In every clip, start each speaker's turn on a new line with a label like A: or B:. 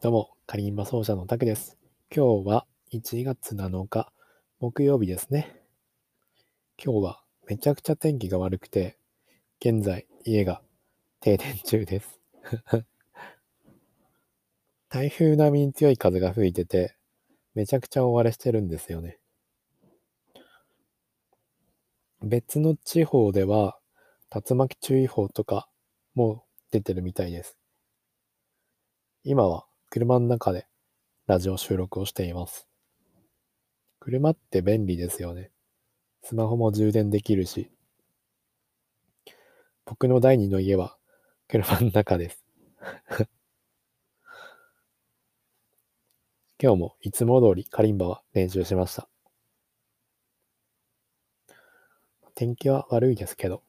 A: どうも、カリンバ奏者のタクです。今日は1月7日、木曜日ですね。今日はめちゃくちゃ天気が悪くて、現在家が停電中です。台風並みに強い風が吹いてて、めちゃくちゃ大荒れしてるんですよね。別の地方では、竜巻注意報とかも出てるみたいです。今は車の中でラジオ収録をしています。車って便利ですよね。スマホも充電できるし。僕の第二の家は車の中です。今日もいつも通りカリンバは練習しました。天気は悪いですけど、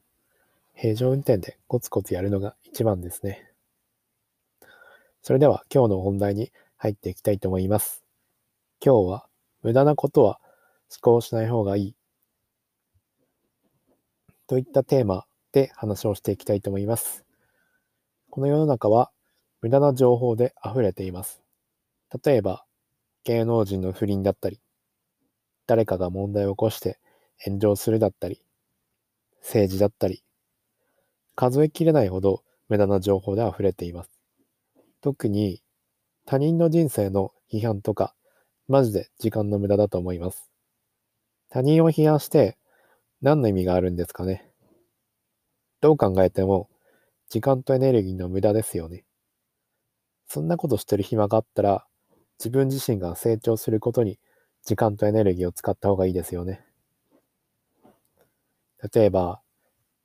A: 平常運転でコツコツやるのが一番ですね。それでは今日の本題に入っていきたいと思います。今日は無駄なことは思考しない方がいいといったテーマで話をしていきたいと思います。この世の中は無駄な情報で溢れています。例えば芸能人の不倫だったり、誰かが問題を起こして炎上するだったり、政治だったり、数えきれないほど無駄な情報で溢れています。特に他人の人生の批判とか、マジで時間の無駄だと思います。他人を批判して何の意味があるんですかね。どう考えても時間とエネルギーの無駄ですよね。そんなことしてる暇があったら、自分自身が成長することに時間とエネルギーを使った方がいいですよね。例えば、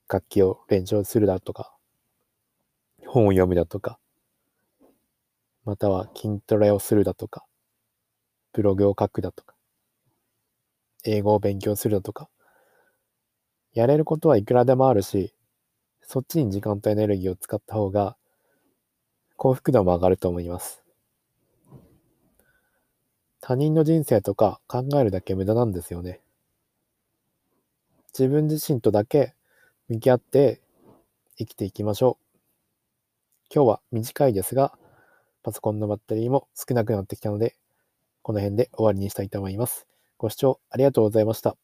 A: 楽器を練習するだとか、本を読むだとか、または筋トレをするだとか、ブログを書くだとか、英語を勉強するだとか、やれることはいくらでもあるし、そっちに時間とエネルギーを使った方が幸福度も上がると思います。他人の人生とか考えるだけ無駄なんですよね。自分自身とだけ向き合って生きていきましょう。今日は短いですが、パソコンのバッテリーも少なくなってきたので、この辺で終わりにしたいと思います。ご視聴ありがとうございました。